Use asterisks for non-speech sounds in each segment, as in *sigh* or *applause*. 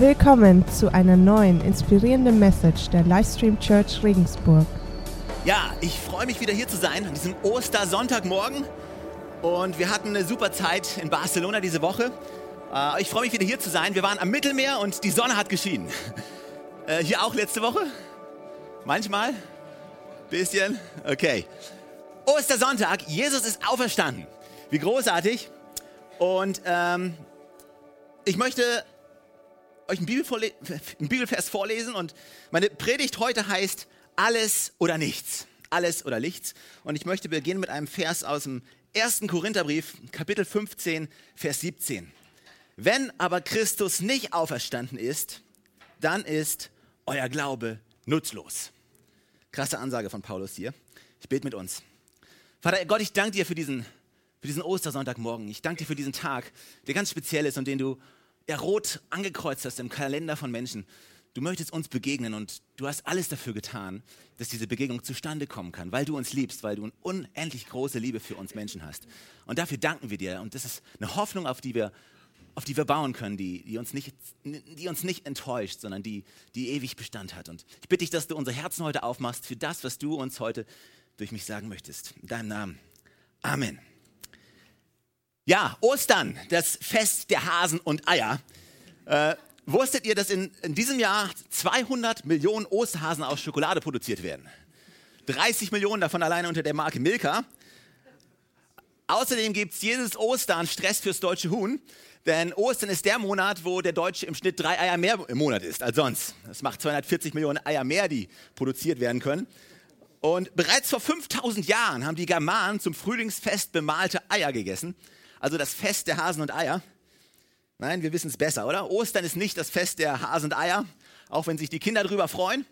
Willkommen zu einer neuen inspirierenden Message der Livestream Church Regensburg. Ja, ich freue mich wieder hier zu sein an diesem Ostersonntagmorgen. Und wir hatten eine super Zeit in Barcelona diese Woche. Äh, ich freue mich wieder hier zu sein. Wir waren am Mittelmeer und die Sonne hat geschienen. *laughs* Äh, hier auch letzte Woche? Manchmal? Bisschen? Okay. Ostersonntag, Jesus ist auferstanden. Wie großartig. Und ähm, ich möchte euch einen, Bibelvorle einen Bibelvers vorlesen und meine Predigt heute heißt Alles oder nichts. Alles oder nichts. Und ich möchte beginnen mit einem Vers aus dem 1. Korintherbrief, Kapitel 15, Vers 17. Wenn aber Christus nicht auferstanden ist, dann ist euer Glaube nutzlos. Krasse Ansage von Paulus hier. Ich bete mit uns. Vater Gott, ich danke dir für diesen, für diesen Ostersonntagmorgen. Ich danke dir für diesen Tag, der ganz speziell ist und den du ja, rot angekreuzt hast im Kalender von Menschen. Du möchtest uns begegnen und du hast alles dafür getan, dass diese Begegnung zustande kommen kann, weil du uns liebst, weil du eine unendlich große Liebe für uns Menschen hast. Und dafür danken wir dir. Und das ist eine Hoffnung, auf die wir auf die wir bauen können, die, die, uns nicht, die uns nicht enttäuscht, sondern die, die ewig Bestand hat. Und ich bitte dich, dass du unsere Herzen heute aufmachst für das, was du uns heute durch mich sagen möchtest. In deinem Namen. Amen. Ja, Ostern, das Fest der Hasen und Eier. Äh, wusstet ihr, dass in, in diesem Jahr 200 Millionen Osterhasen aus Schokolade produziert werden? 30 Millionen davon alleine unter der Marke Milka. Außerdem gibt es jedes Ostern Stress fürs deutsche Huhn. Denn Ostern ist der Monat, wo der Deutsche im Schnitt drei Eier mehr im Monat isst als sonst. Das macht 240 Millionen Eier mehr, die produziert werden können. Und bereits vor 5000 Jahren haben die Germanen zum Frühlingsfest bemalte Eier gegessen. Also das Fest der Hasen und Eier. Nein, wir wissen es besser, oder? Ostern ist nicht das Fest der Hasen und Eier, auch wenn sich die Kinder darüber freuen.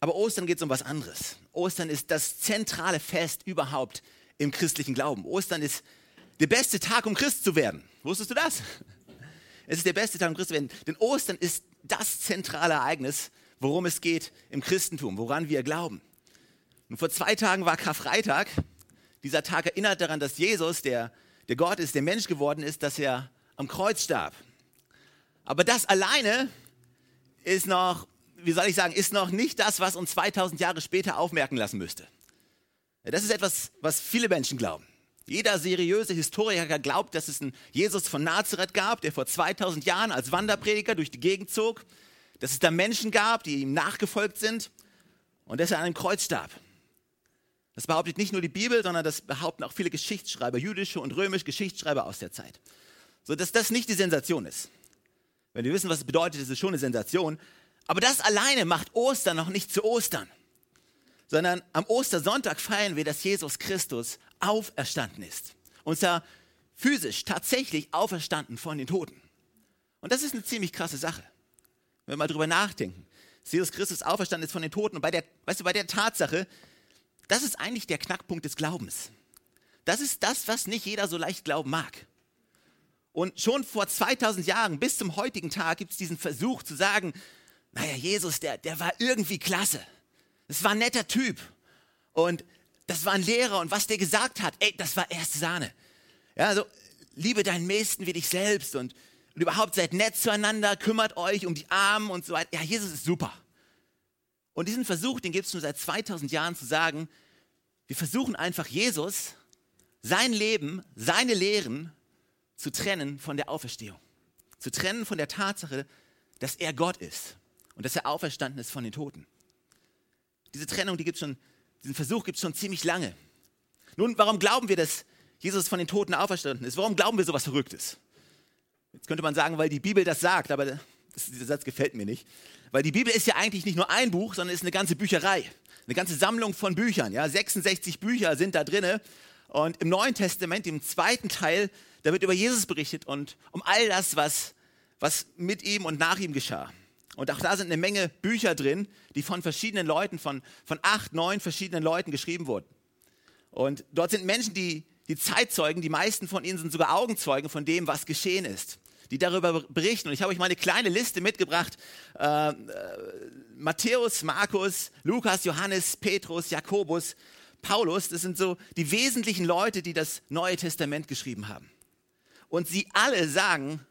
Aber Ostern geht es um was anderes. Ostern ist das zentrale Fest überhaupt im christlichen Glauben. Ostern ist der beste Tag, um Christ zu werden. Wusstest du das? *laughs* Es ist der beste Tag, um Christ zu werden. Denn Ostern ist das zentrale Ereignis, worum es geht im Christentum, woran wir glauben. Und vor zwei Tagen war Karfreitag. Dieser Tag erinnert daran, dass Jesus, der, der Gott ist, der Mensch geworden ist, dass er am Kreuz starb. Aber das alleine ist noch, wie soll ich sagen, ist noch nicht das, was uns 2000 Jahre später aufmerken lassen müsste. Das ist etwas, was viele Menschen glauben. Jeder seriöse Historiker glaubt, dass es einen Jesus von Nazareth gab, der vor 2000 Jahren als Wanderprediger durch die Gegend zog, dass es da Menschen gab, die ihm nachgefolgt sind und dass er an einem Kreuz starb. Das behauptet nicht nur die Bibel, sondern das behaupten auch viele Geschichtsschreiber, jüdische und römische Geschichtsschreiber aus der Zeit. So dass das nicht die Sensation ist. Wenn wir wissen, was es bedeutet, ist es schon eine Sensation. Aber das alleine macht Ostern noch nicht zu Ostern sondern am Ostersonntag feiern wir, dass Jesus Christus auferstanden ist. Und zwar physisch, tatsächlich auferstanden von den Toten. Und das ist eine ziemlich krasse Sache, wenn wir mal drüber nachdenken. Jesus Christus auferstanden ist von den Toten. Und bei der, weißt du, bei der Tatsache, das ist eigentlich der Knackpunkt des Glaubens. Das ist das, was nicht jeder so leicht glauben mag. Und schon vor 2000 Jahren bis zum heutigen Tag gibt es diesen Versuch zu sagen, naja, Jesus, der, der war irgendwie klasse. Das war ein netter Typ. Und das war ein Lehrer. Und was der gesagt hat, ey, das war erste Sahne. Ja, also, liebe deinen Nächsten wie dich selbst und, und überhaupt seid nett zueinander, kümmert euch um die Armen und so weiter. Ja, Jesus ist super. Und diesen Versuch, den gibt es nur seit 2000 Jahren zu sagen, wir versuchen einfach Jesus, sein Leben, seine Lehren zu trennen von der Auferstehung. Zu trennen von der Tatsache, dass er Gott ist und dass er auferstanden ist von den Toten. Diese Trennung, die gibt schon, diesen Versuch gibt es schon ziemlich lange. Nun, warum glauben wir, dass Jesus von den Toten auferstanden ist? Warum glauben wir sowas Verrücktes? Jetzt könnte man sagen, weil die Bibel das sagt, aber dieser Satz gefällt mir nicht. Weil die Bibel ist ja eigentlich nicht nur ein Buch, sondern ist eine ganze Bücherei. Eine ganze Sammlung von Büchern. Ja? 66 Bücher sind da drin. Und im Neuen Testament, im zweiten Teil, da wird über Jesus berichtet und um all das, was, was mit ihm und nach ihm geschah. Und auch da sind eine Menge Bücher drin, die von verschiedenen Leuten, von, von acht, neun verschiedenen Leuten geschrieben wurden. Und dort sind Menschen, die, die Zeitzeugen, die meisten von ihnen sind sogar Augenzeugen von dem, was geschehen ist, die darüber berichten. Und ich habe euch mal eine kleine Liste mitgebracht. Äh, äh, Matthäus, Markus, Lukas, Johannes, Petrus, Jakobus, Paulus, das sind so die wesentlichen Leute, die das Neue Testament geschrieben haben. Und sie alle sagen,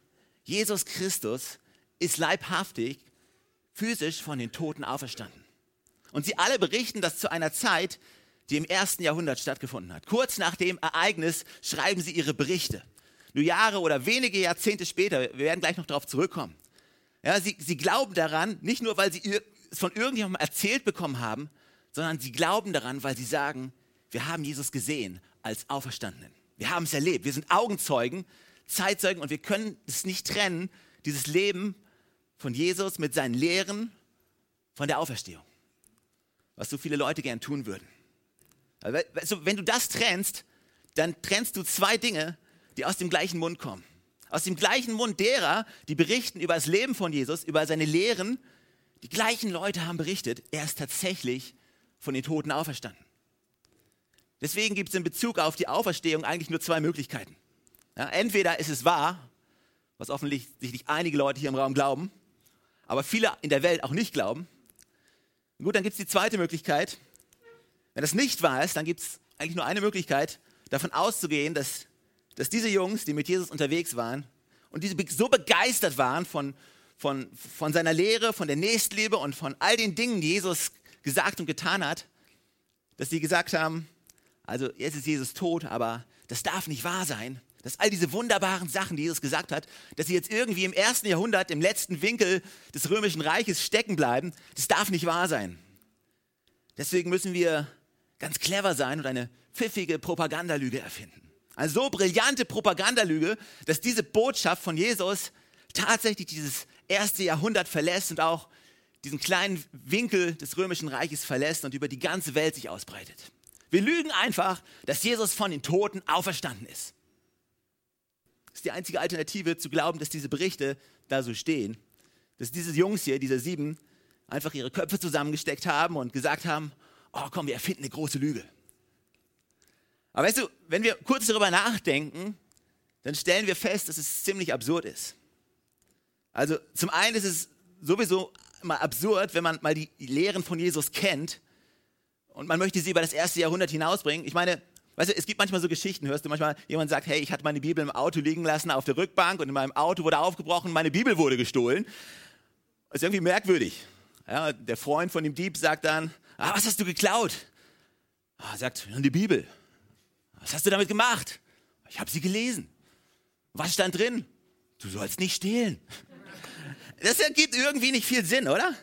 Jesus Christus ist leibhaftig, physisch von den Toten auferstanden. Und sie alle berichten das zu einer Zeit, die im ersten Jahrhundert stattgefunden hat. Kurz nach dem Ereignis schreiben sie ihre Berichte. Nur Jahre oder wenige Jahrzehnte später, wir werden gleich noch darauf zurückkommen. Ja, sie, sie glauben daran, nicht nur, weil sie es von irgendjemandem erzählt bekommen haben, sondern sie glauben daran, weil sie sagen, wir haben Jesus gesehen als Auferstandenen. Wir haben es erlebt. Wir sind Augenzeugen, Zeitzeugen und wir können es nicht trennen, dieses Leben von Jesus mit seinen Lehren von der Auferstehung. Was so viele Leute gern tun würden. Also, wenn du das trennst, dann trennst du zwei Dinge, die aus dem gleichen Mund kommen. Aus dem gleichen Mund derer, die berichten über das Leben von Jesus, über seine Lehren. Die gleichen Leute haben berichtet, er ist tatsächlich von den Toten auferstanden. Deswegen gibt es in Bezug auf die Auferstehung eigentlich nur zwei Möglichkeiten. Ja, entweder ist es wahr, was offensichtlich einige Leute hier im Raum glauben, aber viele in der Welt auch nicht glauben. Gut, dann gibt es die zweite Möglichkeit. Wenn das nicht wahr ist, dann gibt es eigentlich nur eine Möglichkeit, davon auszugehen, dass, dass diese Jungs, die mit Jesus unterwegs waren und die so begeistert waren von, von, von seiner Lehre, von der Nächstliebe und von all den Dingen, die Jesus gesagt und getan hat, dass sie gesagt haben, also jetzt ist Jesus tot, aber das darf nicht wahr sein, dass all diese wunderbaren Sachen, die Jesus gesagt hat, dass sie jetzt irgendwie im ersten Jahrhundert im letzten Winkel des römischen Reiches stecken bleiben, das darf nicht wahr sein. Deswegen müssen wir ganz clever sein und eine pfiffige Propagandalüge erfinden. Eine so brillante Propagandalüge, dass diese Botschaft von Jesus tatsächlich dieses erste Jahrhundert verlässt und auch diesen kleinen Winkel des römischen Reiches verlässt und über die ganze Welt sich ausbreitet. Wir lügen einfach, dass Jesus von den Toten auferstanden ist. Das ist die einzige Alternative zu glauben, dass diese Berichte da so stehen. Dass diese Jungs hier, diese sieben, einfach ihre Köpfe zusammengesteckt haben und gesagt haben, oh komm, wir erfinden eine große Lüge. Aber weißt du, wenn wir kurz darüber nachdenken, dann stellen wir fest, dass es ziemlich absurd ist. Also zum einen ist es sowieso mal absurd, wenn man mal die Lehren von Jesus kennt und man möchte sie über das erste Jahrhundert hinausbringen. Ich meine, weißt du, es gibt manchmal so Geschichten, hörst du manchmal, jemand sagt, hey, ich hatte meine Bibel im Auto liegen lassen auf der Rückbank und in meinem Auto wurde aufgebrochen, meine Bibel wurde gestohlen. Das ist irgendwie merkwürdig. Ja, der Freund von dem Dieb sagt dann, ah, was hast du geklaut? Ah, er sagt, die Bibel. Was hast du damit gemacht? Ich habe sie gelesen. Was stand drin? Du sollst nicht stehlen. Das ergibt irgendwie nicht viel Sinn, oder?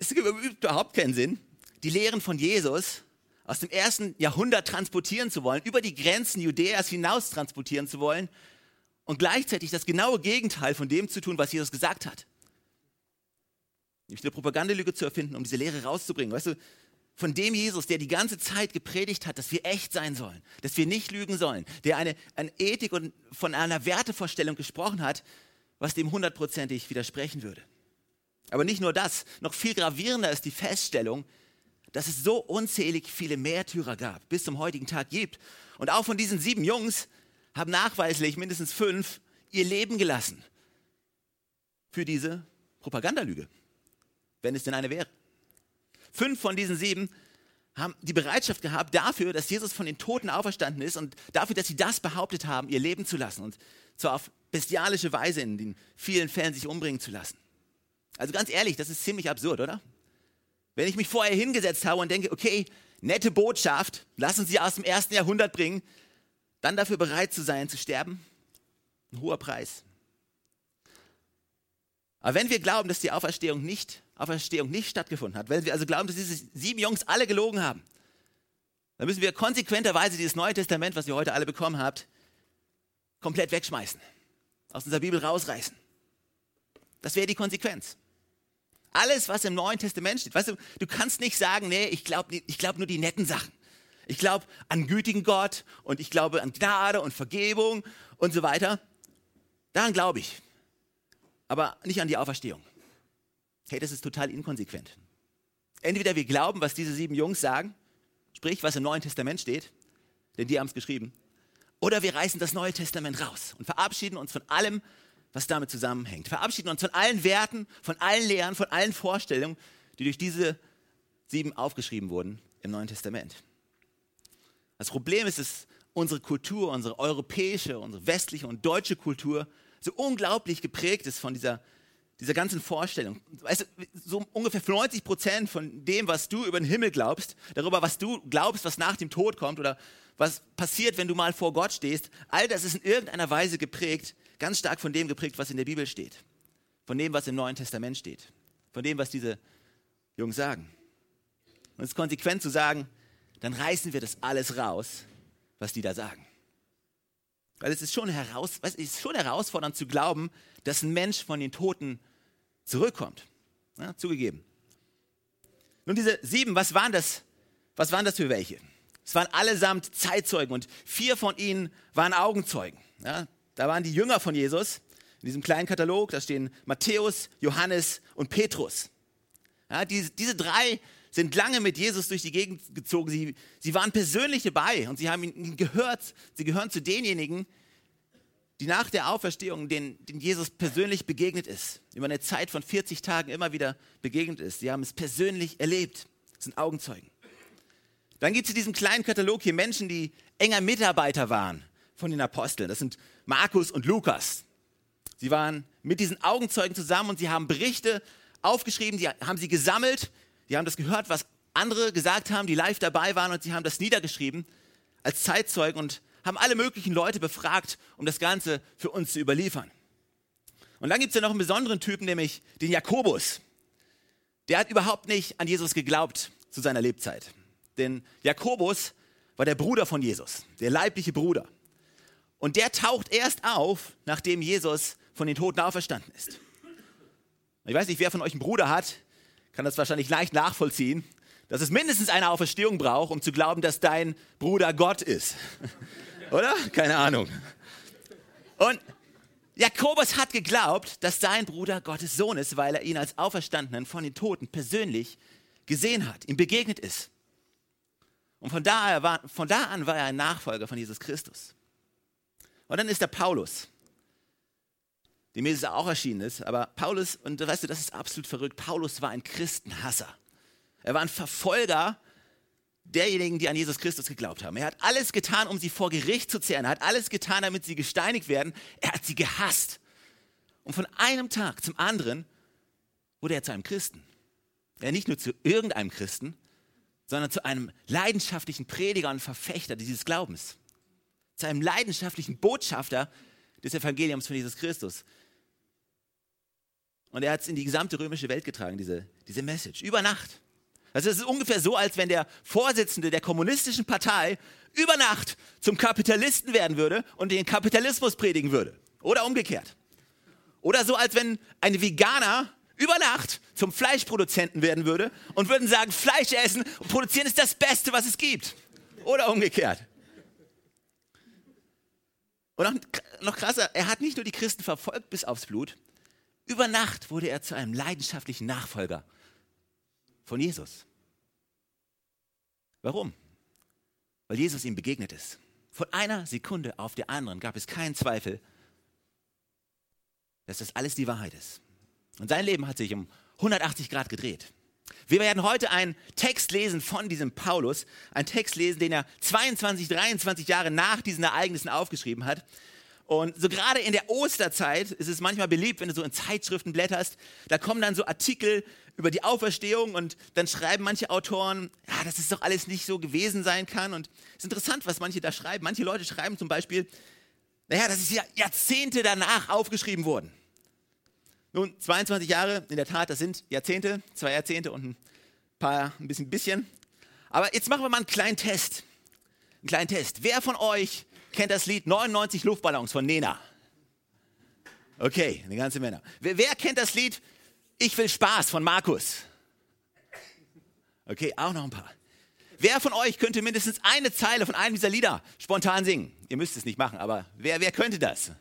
Es gibt überhaupt keinen Sinn die Lehren von Jesus aus dem ersten Jahrhundert transportieren zu wollen, über die Grenzen Judäas hinaus transportieren zu wollen und gleichzeitig das genaue Gegenteil von dem zu tun, was Jesus gesagt hat. Nämlich eine Propagandalüge zu erfinden, um diese Lehre rauszubringen. Weißt du, von dem Jesus, der die ganze Zeit gepredigt hat, dass wir echt sein sollen, dass wir nicht lügen sollen, der eine, eine Ethik und von einer Wertevorstellung gesprochen hat, was dem hundertprozentig widersprechen würde. Aber nicht nur das, noch viel gravierender ist die Feststellung, dass es so unzählig viele Märtyrer gab, bis zum heutigen Tag gibt. Und auch von diesen sieben Jungs haben nachweislich mindestens fünf ihr Leben gelassen für diese Propagandalüge, wenn es denn eine wäre. Fünf von diesen sieben haben die Bereitschaft gehabt dafür, dass Jesus von den Toten auferstanden ist und dafür, dass sie das behauptet haben, ihr Leben zu lassen und zwar auf bestialische Weise in den vielen Fällen sich umbringen zu lassen. Also ganz ehrlich, das ist ziemlich absurd, oder? Wenn ich mich vorher hingesetzt habe und denke, okay, nette Botschaft, lass uns sie aus dem ersten Jahrhundert bringen, dann dafür bereit zu sein, zu sterben, ein hoher Preis. Aber wenn wir glauben, dass die Auferstehung nicht, Auferstehung nicht stattgefunden hat, wenn wir also glauben, dass diese sieben Jungs alle gelogen haben, dann müssen wir konsequenterweise dieses Neue Testament, was ihr heute alle bekommen habt, komplett wegschmeißen, aus unserer Bibel rausreißen. Das wäre die Konsequenz. Alles, was im Neuen Testament steht. Weißt du, du kannst nicht sagen, nee, ich glaube ich glaub nur die netten Sachen. Ich glaube an gütigen Gott und ich glaube an Gnade und Vergebung und so weiter. Daran glaube ich. Aber nicht an die Auferstehung. Hey, das ist total inkonsequent. Entweder wir glauben, was diese sieben Jungs sagen, sprich, was im Neuen Testament steht, denn die haben es geschrieben, oder wir reißen das Neue Testament raus und verabschieden uns von allem, was damit zusammenhängt. Verabschieden uns von allen Werten, von allen Lehren, von allen Vorstellungen, die durch diese sieben aufgeschrieben wurden im Neuen Testament. Das Problem ist, dass unsere Kultur, unsere europäische, unsere westliche und deutsche Kultur so unglaublich geprägt ist von dieser dieser ganzen Vorstellung. Weißt du, so ungefähr 90 Prozent von dem, was du über den Himmel glaubst, darüber, was du glaubst, was nach dem Tod kommt oder was passiert, wenn du mal vor Gott stehst, all das ist in irgendeiner Weise geprägt, ganz stark von dem geprägt, was in der Bibel steht. Von dem, was im Neuen Testament steht. Von dem, was diese Jungs sagen. Und es ist konsequent zu sagen, dann reißen wir das alles raus, was die da sagen. Weil es ist schon, heraus, es ist schon herausfordernd zu glauben, dass ein Mensch von den Toten zurückkommt. Ja, zugegeben. Nun, diese sieben, was waren das? Was waren das für welche? Es waren allesamt Zeitzeugen und vier von ihnen waren Augenzeugen. Ja, da waren die Jünger von Jesus. In diesem kleinen Katalog, da stehen Matthäus, Johannes und Petrus. Ja, diese, diese drei sind lange mit Jesus durch die Gegend gezogen. Sie, sie waren persönlich dabei und sie haben ihn gehört. Sie gehören zu denjenigen, die nach der Auferstehung den, den Jesus persönlich begegnet ist. Über eine Zeit von 40 Tagen immer wieder begegnet ist. Sie haben es persönlich erlebt. Das sind Augenzeugen. Dann gibt es in diesem kleinen Katalog hier Menschen, die enger Mitarbeiter waren von den Aposteln. Das sind Markus und Lukas. Sie waren mit diesen Augenzeugen zusammen und sie haben Berichte aufgeschrieben, die haben sie gesammelt, die haben das gehört, was andere gesagt haben, die live dabei waren und sie haben das niedergeschrieben als Zeitzeugen und haben alle möglichen Leute befragt, um das Ganze für uns zu überliefern. Und dann gibt es ja noch einen besonderen Typen, nämlich den Jakobus. Der hat überhaupt nicht an Jesus geglaubt zu seiner Lebzeit. Denn Jakobus war der Bruder von Jesus, der leibliche Bruder. Und der taucht erst auf, nachdem Jesus von den Toten auferstanden ist. Ich weiß nicht, wer von euch einen Bruder hat, kann das wahrscheinlich leicht nachvollziehen, dass es mindestens eine Auferstehung braucht, um zu glauben, dass dein Bruder Gott ist. *laughs* Oder? Keine Ahnung. Und Jakobus hat geglaubt, dass sein Bruder Gottes Sohn ist, weil er ihn als Auferstandenen von den Toten persönlich gesehen hat, ihm begegnet ist. Und von da, war, von da an war er ein Nachfolger von Jesus Christus. Und dann ist der Paulus dem Jesus auch erschienen ist. Aber Paulus, und weißt du, das ist absolut verrückt, Paulus war ein Christenhasser. Er war ein Verfolger derjenigen, die an Jesus Christus geglaubt haben. Er hat alles getan, um sie vor Gericht zu zehren. Er hat alles getan, damit sie gesteinigt werden. Er hat sie gehasst. Und von einem Tag zum anderen wurde er zu einem Christen. Er nicht nur zu irgendeinem Christen, sondern zu einem leidenschaftlichen Prediger und Verfechter dieses Glaubens. Zu einem leidenschaftlichen Botschafter des Evangeliums von Jesus Christus. Und er hat es in die gesamte römische Welt getragen, diese, diese Message. Über Nacht. Also es ist ungefähr so, als wenn der Vorsitzende der kommunistischen Partei über Nacht zum Kapitalisten werden würde und den Kapitalismus predigen würde. Oder umgekehrt. Oder so, als wenn ein Veganer über Nacht zum Fleischproduzenten werden würde und würden sagen, Fleisch essen und produzieren ist das Beste, was es gibt. Oder umgekehrt. Und noch, noch krasser, er hat nicht nur die Christen verfolgt bis aufs Blut, über Nacht wurde er zu einem leidenschaftlichen Nachfolger von Jesus. Warum? Weil Jesus ihm begegnet ist. Von einer Sekunde auf der anderen gab es keinen Zweifel, dass das alles die Wahrheit ist. Und sein Leben hat sich um 180 Grad gedreht. Wir werden heute einen Text lesen von diesem Paulus, einen Text lesen, den er 22, 23 Jahre nach diesen Ereignissen aufgeschrieben hat. Und so gerade in der Osterzeit ist es manchmal beliebt, wenn du so in Zeitschriften blätterst, da kommen dann so Artikel über die Auferstehung und dann schreiben manche Autoren, ja, dass es doch alles nicht so gewesen sein kann. Und es ist interessant, was manche da schreiben. Manche Leute schreiben zum Beispiel, naja, das ist ja Jahrzehnte danach aufgeschrieben worden. Nun, 22 Jahre, in der Tat, das sind Jahrzehnte, zwei Jahrzehnte und ein paar, ein bisschen, bisschen. Aber jetzt machen wir mal einen kleinen Test. Einen kleinen Test. Wer von euch kennt das Lied 99 Luftballons von Nena? Okay, eine ganze Männer. Wer, wer kennt das Lied Ich will Spaß von Markus? Okay, auch noch ein paar. Wer von euch könnte mindestens eine Zeile von einem dieser Lieder spontan singen? Ihr müsst es nicht machen, aber wer, wer könnte das?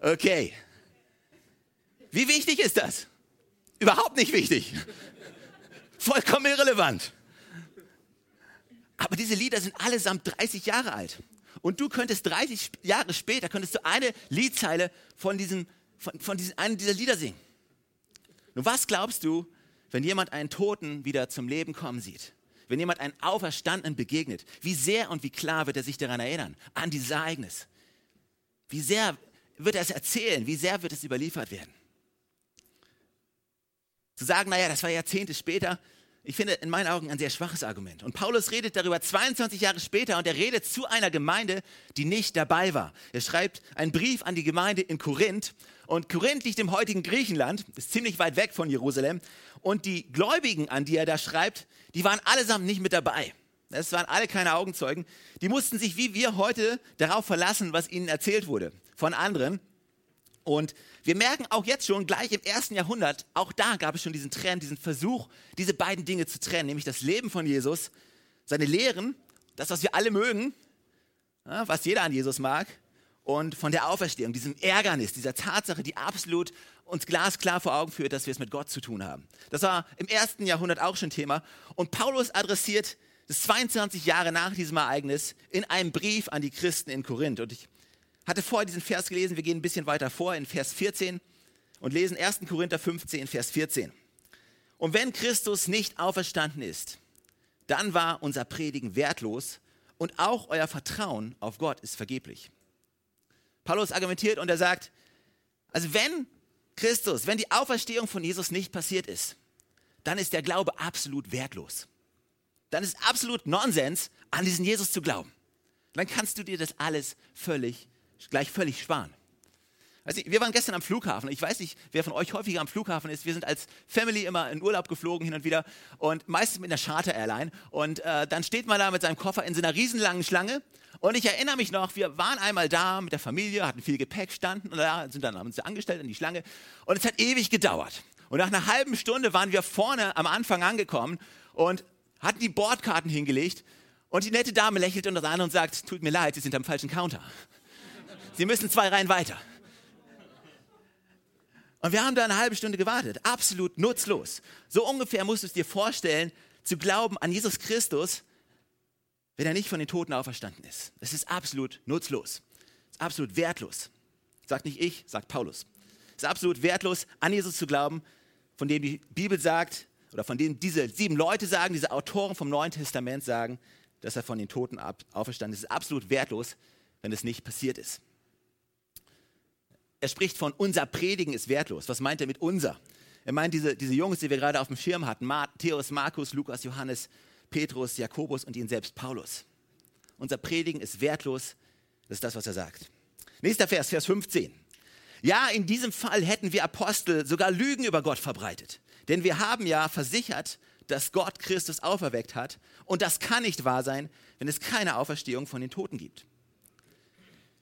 Okay. Wie wichtig ist das? Überhaupt nicht wichtig. Vollkommen irrelevant. Aber diese Lieder sind allesamt 30 Jahre alt. Und du könntest 30 Jahre später, könntest du eine Liedzeile von, diesem, von, von diesen, einem dieser Lieder singen. Nun, was glaubst du, wenn jemand einen Toten wieder zum Leben kommen sieht? Wenn jemand einen Auferstandenen begegnet? Wie sehr und wie klar wird er sich daran erinnern, an dieses Ereignis? Wie sehr wird er es erzählen? Wie sehr wird es überliefert werden? Zu sagen, naja, das war Jahrzehnte später, ich finde in meinen Augen ein sehr schwaches Argument. Und Paulus redet darüber 22 Jahre später und er redet zu einer Gemeinde, die nicht dabei war. Er schreibt einen Brief an die Gemeinde in Korinth und Korinth liegt im heutigen Griechenland, ist ziemlich weit weg von Jerusalem und die Gläubigen, an die er da schreibt, die waren allesamt nicht mit dabei. Es waren alle keine Augenzeugen. Die mussten sich wie wir heute darauf verlassen, was ihnen erzählt wurde von anderen. Und wir merken auch jetzt schon, gleich im ersten Jahrhundert, auch da gab es schon diesen Trend, diesen Versuch, diese beiden Dinge zu trennen, nämlich das Leben von Jesus, seine Lehren, das, was wir alle mögen, was jeder an Jesus mag, und von der Auferstehung, diesem Ärgernis, dieser Tatsache, die absolut uns glasklar vor Augen führt, dass wir es mit Gott zu tun haben. Das war im ersten Jahrhundert auch schon Thema. Und Paulus adressiert das 22 Jahre nach diesem Ereignis in einem Brief an die Christen in Korinth. Und ich hatte vorher diesen Vers gelesen, wir gehen ein bisschen weiter vor in Vers 14 und lesen 1. Korinther 15, Vers 14. Und wenn Christus nicht auferstanden ist, dann war unser Predigen wertlos und auch euer Vertrauen auf Gott ist vergeblich. Paulus argumentiert und er sagt, also wenn Christus, wenn die Auferstehung von Jesus nicht passiert ist, dann ist der Glaube absolut wertlos. Dann ist absolut Nonsens, an diesen Jesus zu glauben. Dann kannst du dir das alles völlig gleich völlig sparen. Also wir waren gestern am Flughafen. Ich weiß nicht, wer von euch häufiger am Flughafen ist. Wir sind als Family immer in Urlaub geflogen hin und wieder und meistens mit einer Charter-Airline. Und äh, dann steht man da mit seinem Koffer in so einer riesenlangen Schlange. Und ich erinnere mich noch, wir waren einmal da mit der Familie, hatten viel Gepäck, standen und da sind dann haben uns angestellt in die Schlange. Und es hat ewig gedauert. Und nach einer halben Stunde waren wir vorne am Anfang angekommen und hatten die Bordkarten hingelegt. Und die nette Dame lächelt uns an und sagt, tut mir leid, Sie sind am falschen Counter. Sie müssen zwei Reihen weiter. Und wir haben da eine halbe Stunde gewartet. Absolut nutzlos. So ungefähr musst du es dir vorstellen, zu glauben an Jesus Christus, wenn er nicht von den Toten auferstanden ist. Das ist absolut nutzlos. Das ist absolut wertlos. Sagt nicht ich, sagt Paulus. Es ist absolut wertlos, an Jesus zu glauben, von dem die Bibel sagt, oder von dem diese sieben Leute sagen, diese Autoren vom Neuen Testament sagen, dass er von den Toten auferstanden ist. Es ist absolut wertlos, wenn es nicht passiert ist er spricht von unser Predigen ist wertlos. Was meint er mit unser? Er meint diese, diese Jungs, die wir gerade auf dem Schirm hatten, Matthäus, Markus, Lukas, Johannes, Petrus, Jakobus und ihn selbst Paulus. Unser Predigen ist wertlos, das ist das, was er sagt. Nächster Vers, Vers 15. Ja, in diesem Fall hätten wir Apostel sogar Lügen über Gott verbreitet. Denn wir haben ja versichert, dass Gott Christus auferweckt hat. Und das kann nicht wahr sein, wenn es keine Auferstehung von den Toten gibt.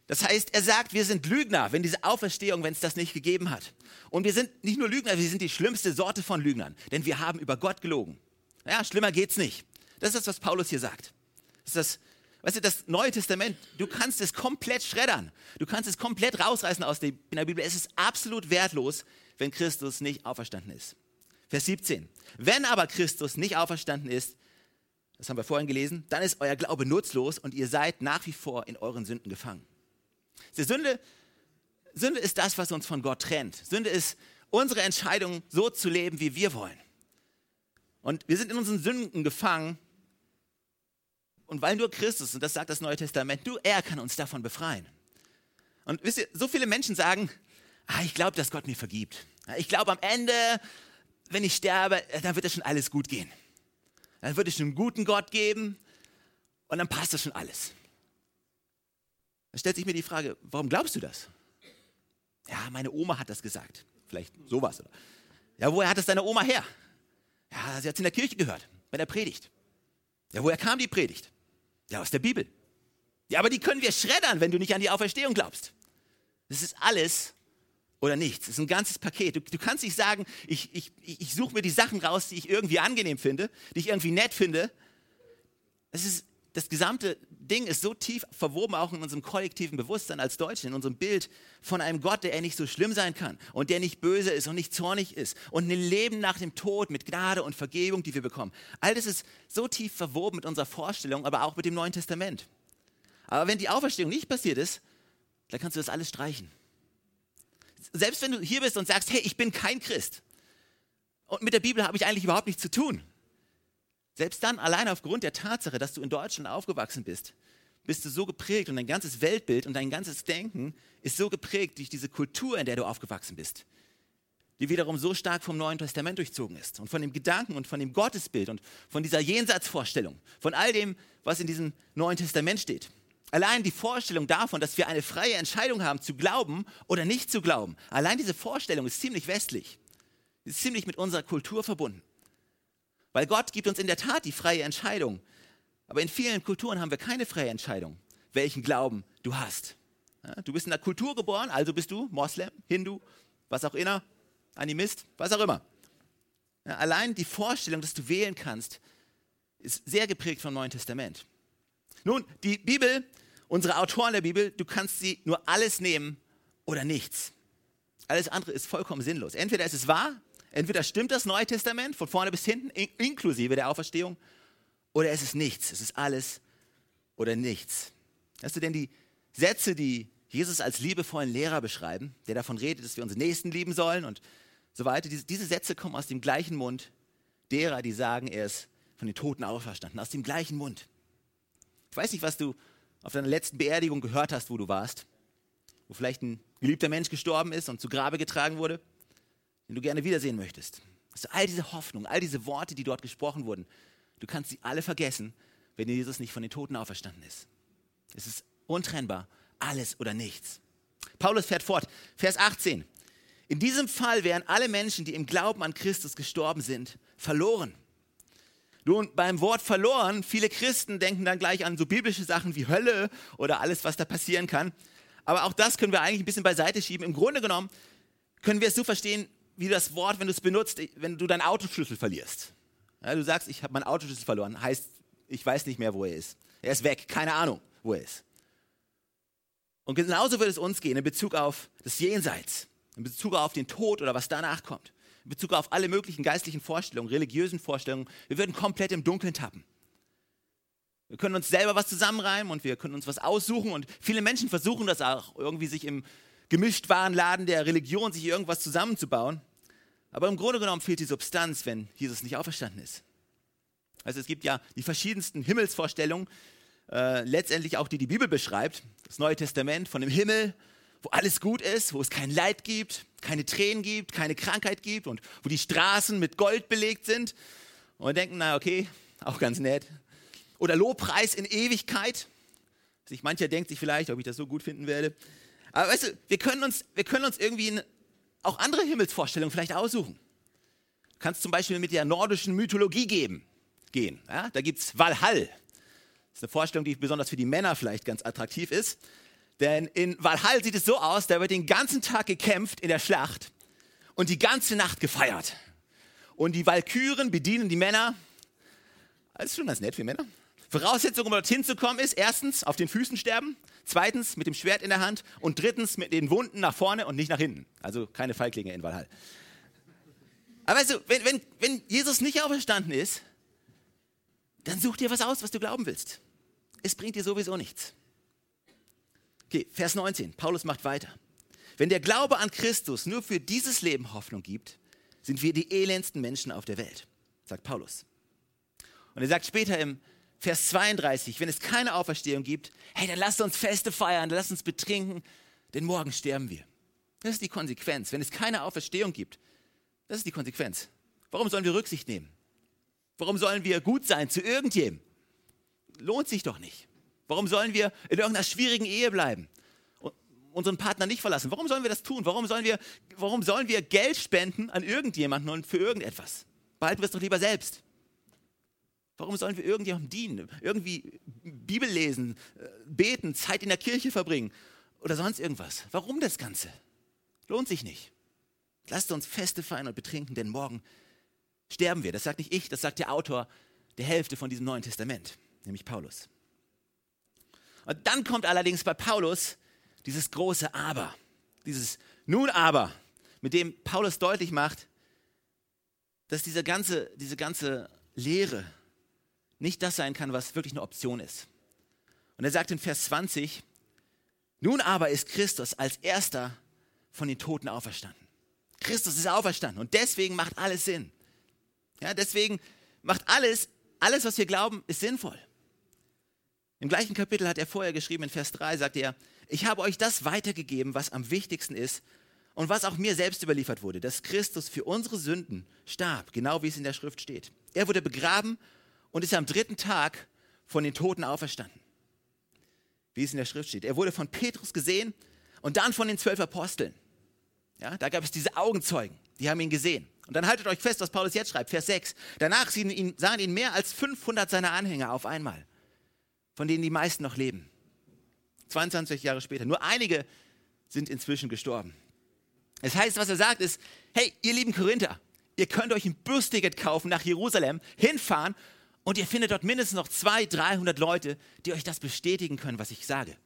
Das heißt, er sagt, wir sind Lügner, wenn diese Auferstehung, wenn es das nicht gegeben hat. Und wir sind nicht nur Lügner, wir sind die schlimmste Sorte von Lügnern, denn wir haben über Gott gelogen. Ja, schlimmer geht's nicht. Das ist das, was Paulus hier sagt. Das ist das, weißt du, das Neue Testament, du kannst es komplett schreddern. Du kannst es komplett rausreißen aus der Bibel. Es ist absolut wertlos, wenn Christus nicht auferstanden ist. Vers 17. Wenn aber Christus nicht auferstanden ist, das haben wir vorhin gelesen, dann ist euer Glaube nutzlos und ihr seid nach wie vor in euren Sünden gefangen. Die Sünde, Sünde ist das, was uns von Gott trennt. Sünde ist unsere Entscheidung, so zu leben, wie wir wollen. Und wir sind in unseren Sünden gefangen. Und weil nur Christus, und das sagt das Neue Testament, nur er kann uns davon befreien. Und wisst ihr, so viele Menschen sagen, ah, ich glaube, dass Gott mir vergibt. Ich glaube, am Ende, wenn ich sterbe, dann wird es schon alles gut gehen. Dann wird es einen guten Gott geben und dann passt das schon alles. Stellt sich mir die Frage, warum glaubst du das? Ja, meine Oma hat das gesagt. Vielleicht sowas. Ja, woher hat es deine Oma her? Ja, sie hat es in der Kirche gehört, bei der Predigt. Ja, woher kam die Predigt? Ja, aus der Bibel. Ja, aber die können wir schreddern, wenn du nicht an die Auferstehung glaubst. Das ist alles oder nichts. Das ist ein ganzes Paket. Du, du kannst nicht sagen, ich, ich, ich suche mir die Sachen raus, die ich irgendwie angenehm finde, die ich irgendwie nett finde. Es ist das gesamte Ding ist so tief verwoben, auch in unserem kollektiven Bewusstsein als Deutschen, in unserem Bild von einem Gott, der nicht so schlimm sein kann und der nicht böse ist und nicht zornig ist und ein Leben nach dem Tod mit Gnade und Vergebung, die wir bekommen. All das ist so tief verwoben mit unserer Vorstellung, aber auch mit dem Neuen Testament. Aber wenn die Auferstehung nicht passiert ist, dann kannst du das alles streichen. Selbst wenn du hier bist und sagst, hey, ich bin kein Christ und mit der Bibel habe ich eigentlich überhaupt nichts zu tun, selbst dann, allein aufgrund der Tatsache, dass du in Deutschland aufgewachsen bist, bist du so geprägt und dein ganzes Weltbild und dein ganzes Denken ist so geprägt durch diese Kultur, in der du aufgewachsen bist. die wiederum so stark vom Neuen Testament durchzogen ist und von dem Gedanken und von dem Gottesbild und von dieser Jenseitsvorstellung, von all dem, was in diesem Neuen Testament steht. Allein die Vorstellung davon, dass wir eine freie Entscheidung haben, zu glauben oder nicht zu glauben, allein diese Vorstellung ist ziemlich westlich, ist ziemlich mit unserer Kultur verbunden. Weil Gott gibt uns in der Tat die freie Entscheidung, aber in vielen Kulturen haben wir keine freie Entscheidung, welchen Glauben du hast. Du bist in der Kultur geboren, also bist du Moslem, Hindu, was auch immer, Animist, was auch immer. Allein die Vorstellung, dass du wählen kannst, ist sehr geprägt vom Neuen Testament. Nun, die Bibel, unsere Autoren der Bibel, du kannst sie nur alles nehmen oder nichts. Alles andere ist vollkommen sinnlos. Entweder ist es wahr, entweder stimmt das Neue Testament von vorne bis hinten, inklusive der Auferstehung, oder es ist nichts. Es ist alles oder nichts. Hast du denn die Sätze, die Jesus als liebevollen Lehrer beschreiben, der davon redet, dass wir unsere Nächsten lieben sollen und so weiter. Diese, diese Sätze kommen aus dem gleichen Mund derer, die sagen, er ist von den Toten auferstanden. Aus dem gleichen Mund. Ich weiß nicht, was du auf deiner letzten Beerdigung gehört hast, wo du warst. Wo vielleicht ein geliebter Mensch gestorben ist und zu Grabe getragen wurde, den du gerne wiedersehen möchtest. Also all diese Hoffnung, all diese Worte, die dort gesprochen wurden, du kannst sie alle vergessen, wenn Jesus nicht von den Toten auferstanden ist. Es ist untrennbar, alles oder nichts. Paulus fährt fort, Vers 18. In diesem Fall wären alle Menschen, die im Glauben an Christus gestorben sind, verloren. Nun, beim Wort verloren, viele Christen denken dann gleich an so biblische Sachen wie Hölle oder alles, was da passieren kann. Aber auch das können wir eigentlich ein bisschen beiseite schieben. Im Grunde genommen können wir es so verstehen, wie das Wort, wenn du es benutzt, wenn du deinen Autoschlüssel verlierst. Ja, du sagst, ich habe meinen Autoschlüssel verloren, heißt, ich weiß nicht mehr, wo er ist. Er ist weg, keine Ahnung, wo er ist. Und genauso wird es uns gehen in Bezug auf das Jenseits in Bezug auf den Tod oder was danach kommt, in Bezug auf alle möglichen geistlichen Vorstellungen, religiösen Vorstellungen, wir würden komplett im Dunkeln tappen. Wir können uns selber was zusammenreimen und wir können uns was aussuchen und viele Menschen versuchen das auch, irgendwie sich im gemischt Laden der Religion sich irgendwas zusammenzubauen. Aber im Grunde genommen fehlt die Substanz, wenn Jesus nicht auferstanden ist. Also es gibt ja die verschiedensten Himmelsvorstellungen, äh, letztendlich auch die die Bibel beschreibt. Das Neue Testament von dem Himmel, wo alles gut ist, wo es kein Leid gibt, keine Tränen gibt, keine Krankheit gibt und wo die Straßen mit Gold belegt sind. Und wir denken, na okay, auch ganz nett. Oder Lobpreis in Ewigkeit. Sich mancher denkt sich vielleicht, ob ich das so gut finden werde. Aber weißt du, wir können uns, wir können uns irgendwie auch andere Himmelsvorstellungen vielleicht aussuchen. Du kannst zum Beispiel mit der nordischen Mythologie geben, gehen. Ja? Da gibt es Valhall. Das ist eine Vorstellung, die besonders für die Männer vielleicht ganz attraktiv ist. Denn in Valhall sieht es so aus, da wird den ganzen Tag gekämpft in der Schlacht und die ganze Nacht gefeiert. Und die Walküren bedienen die Männer. Das ist schon ganz nett für Männer. Voraussetzung, um dorthin zu kommen, ist erstens auf den Füßen sterben, zweitens mit dem Schwert in der Hand und drittens mit den Wunden nach vorne und nicht nach hinten. Also keine Feiglinge in Valhall. Aber du, wenn, wenn, wenn Jesus nicht auferstanden ist, dann such dir was aus, was du glauben willst. Es bringt dir sowieso nichts. Okay, Vers 19. Paulus macht weiter. Wenn der Glaube an Christus nur für dieses Leben Hoffnung gibt, sind wir die elendsten Menschen auf der Welt, sagt Paulus. Und er sagt später im Vers 32, wenn es keine Auferstehung gibt, hey, dann lasst uns Feste feiern, lasst uns betrinken, denn morgen sterben wir. Das ist die Konsequenz. Wenn es keine Auferstehung gibt, das ist die Konsequenz. Warum sollen wir Rücksicht nehmen? Warum sollen wir gut sein zu irgendjemandem? Lohnt sich doch nicht. Warum sollen wir in irgendeiner schwierigen Ehe bleiben? und Unseren Partner nicht verlassen. Warum sollen wir das tun? Warum sollen wir, warum sollen wir Geld spenden an irgendjemanden und für irgendetwas? Behalten wir es doch lieber selbst. Warum sollen wir irgendjemandem dienen? Irgendwie Bibel lesen, äh, beten, Zeit in der Kirche verbringen oder sonst irgendwas? Warum das Ganze? Lohnt sich nicht. Lasst uns Feste feiern und betrinken, denn morgen sterben wir. Das sagt nicht ich, das sagt der Autor der Hälfte von diesem Neuen Testament, nämlich Paulus. Und dann kommt allerdings bei Paulus dieses große Aber, dieses Nun aber, mit dem Paulus deutlich macht, dass diese ganze, diese ganze Lehre nicht das sein kann, was wirklich eine Option ist. Und er sagt in Vers 20, nun aber ist Christus als erster von den Toten auferstanden. Christus ist auferstanden und deswegen macht alles Sinn. Ja, deswegen macht alles, alles, was wir glauben, ist sinnvoll. Im gleichen Kapitel hat er vorher geschrieben, in Vers 3 sagt er, ich habe euch das weitergegeben, was am wichtigsten ist und was auch mir selbst überliefert wurde, dass Christus für unsere Sünden starb, genau wie es in der Schrift steht. Er wurde begraben und ist am dritten Tag von den Toten auferstanden, wie es in der Schrift steht. Er wurde von Petrus gesehen und dann von den zwölf Aposteln. Ja, da gab es diese Augenzeugen, die haben ihn gesehen. Und dann haltet euch fest, was Paulus jetzt schreibt, Vers 6. Danach sahen ihn, sahen ihn mehr als 500 seiner Anhänger auf einmal, von denen die meisten noch leben. 22 Jahre später. Nur einige sind inzwischen gestorben. Das heißt, was er sagt ist, hey, ihr lieben Korinther, ihr könnt euch ein Busticket kaufen nach Jerusalem, hinfahren und ihr findet dort mindestens noch 200, 300 Leute, die euch das bestätigen können, was ich sage.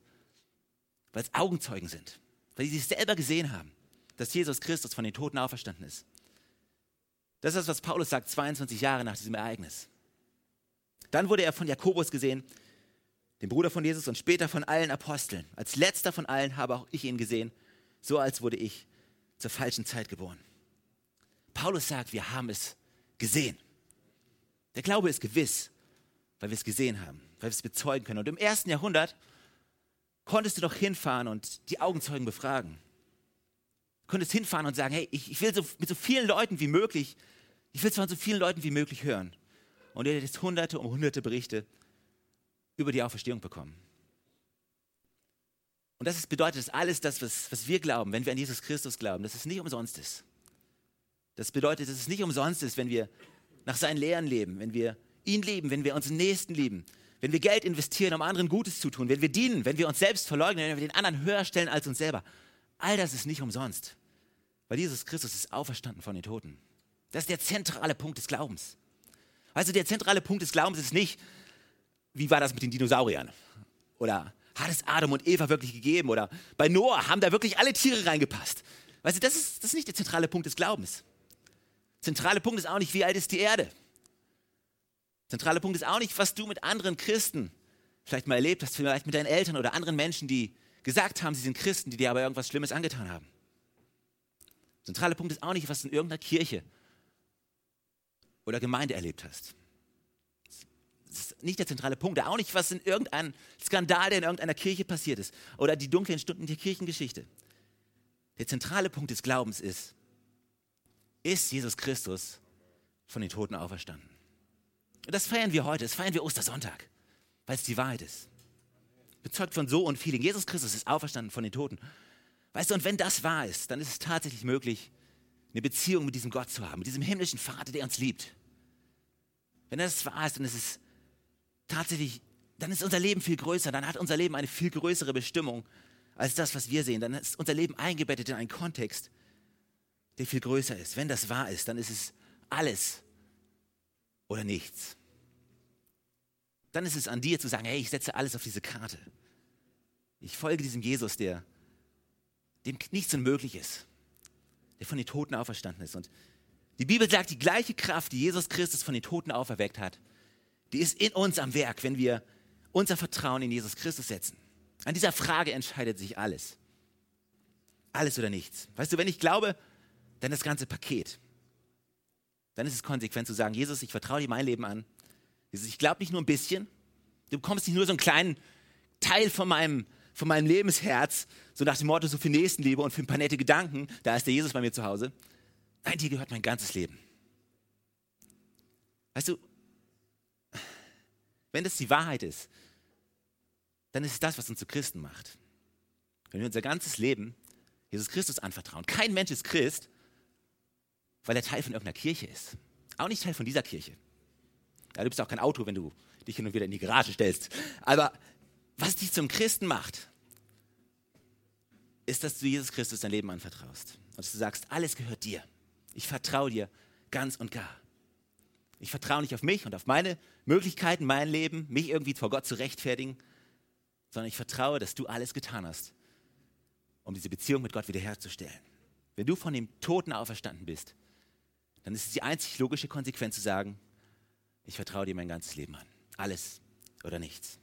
Weil es Augenzeugen sind, weil sie sich selber gesehen haben, dass Jesus Christus von den Toten auferstanden ist. Das ist das, was Paulus sagt, 22 Jahre nach diesem Ereignis. Dann wurde er von Jakobus gesehen, dem Bruder von Jesus und später von allen Aposteln. Als letzter von allen habe auch ich ihn gesehen, so als wurde ich zur falschen Zeit geboren. Paulus sagt, wir haben es gesehen. Der Glaube ist gewiss, weil wir es gesehen haben, weil wir es bezeugen können. Und im ersten Jahrhundert konntest du doch hinfahren und die Augenzeugen befragen. Du konntest hinfahren und sagen, hey, ich, ich will so, mit so vielen Leuten wie möglich ich will es von so vielen Leuten wie möglich hören. Und ihr hättet hunderte und hunderte Berichte über die Auferstehung bekommen. Und das bedeutet, dass alles das, was, was wir glauben, wenn wir an Jesus Christus glauben, dass es nicht umsonst ist. Das bedeutet, dass es nicht umsonst ist, wenn wir nach seinen Lehren leben, wenn wir ihn lieben, wenn wir unseren Nächsten lieben, wenn wir Geld investieren, um anderen Gutes zu tun, wenn wir dienen, wenn wir uns selbst verleugnen, wenn wir den anderen höher stellen als uns selber. All das ist nicht umsonst, weil Jesus Christus ist auferstanden von den Toten. Das ist der zentrale Punkt des Glaubens. Also der zentrale Punkt des Glaubens ist nicht, wie war das mit den Dinosauriern? Oder hat es Adam und Eva wirklich gegeben? Oder bei Noah haben da wirklich alle Tiere reingepasst? Weißt du, das ist, das ist nicht der zentrale Punkt des Glaubens. Zentrale Punkt ist auch nicht, wie alt ist die Erde? Zentrale Punkt ist auch nicht, was du mit anderen Christen vielleicht mal erlebt hast, vielleicht mit deinen Eltern oder anderen Menschen, die gesagt haben, sie sind Christen, die dir aber irgendwas Schlimmes angetan haben. Zentrale Punkt ist auch nicht, was du in irgendeiner Kirche oder Gemeinde erlebt hast. Das ist nicht der zentrale Punkt, auch nicht, was in irgendeinem Skandal, der in irgendeiner Kirche passiert ist oder die dunklen Stunden der Kirchengeschichte. Der zentrale Punkt des Glaubens ist, ist Jesus Christus von den Toten auferstanden. Und das feiern wir heute, das feiern wir Ostersonntag, weil es die Wahrheit ist. Bezeugt von so und vielen. Jesus Christus ist auferstanden von den Toten. Weißt du, und wenn das wahr ist, dann ist es tatsächlich möglich, eine Beziehung mit diesem Gott zu haben, mit diesem himmlischen Vater, der uns liebt. Wenn das wahr ist, dann ist es tatsächlich, dann ist unser Leben viel größer, dann hat unser Leben eine viel größere Bestimmung als das, was wir sehen. Dann ist unser Leben eingebettet in einen Kontext, der viel größer ist. Wenn das wahr ist, dann ist es alles oder nichts. Dann ist es an dir zu sagen, hey, ich setze alles auf diese Karte. Ich folge diesem Jesus, der dem nichts unmöglich ist der von den Toten auferstanden ist. Und die Bibel sagt, die gleiche Kraft, die Jesus Christus von den Toten auferweckt hat, die ist in uns am Werk, wenn wir unser Vertrauen in Jesus Christus setzen. An dieser Frage entscheidet sich alles. Alles oder nichts. Weißt du, wenn ich glaube, dann das ganze Paket. Dann ist es konsequent zu sagen, Jesus, ich vertraue dir mein Leben an. Jesus, ich glaube nicht nur ein bisschen. Du bekommst nicht nur so einen kleinen Teil von meinem von meinem Lebensherz, so nach dem Motto, so für Nächstenliebe und für ein paar nette Gedanken, da ist der Jesus bei mir zu Hause. Nein, dir gehört mein ganzes Leben. Weißt du, wenn das die Wahrheit ist, dann ist es das, was uns zu Christen macht. Wenn wir unser ganzes Leben Jesus Christus anvertrauen. Kein Mensch ist Christ, weil er Teil von irgendeiner Kirche ist. Auch nicht Teil von dieser Kirche. Ja, du bist auch kein Auto, wenn du dich hin und wieder in die Garage stellst. Aber was dich zum Christen macht, ist, dass du Jesus Christus dein Leben anvertraust. Und dass du sagst, alles gehört dir. Ich vertraue dir ganz und gar. Ich vertraue nicht auf mich und auf meine Möglichkeiten, mein Leben, mich irgendwie vor Gott zu rechtfertigen, sondern ich vertraue, dass du alles getan hast, um diese Beziehung mit Gott wiederherzustellen. Wenn du von dem Toten auferstanden bist, dann ist es die einzig logische Konsequenz zu sagen, ich vertraue dir mein ganzes Leben an. Alles oder nichts.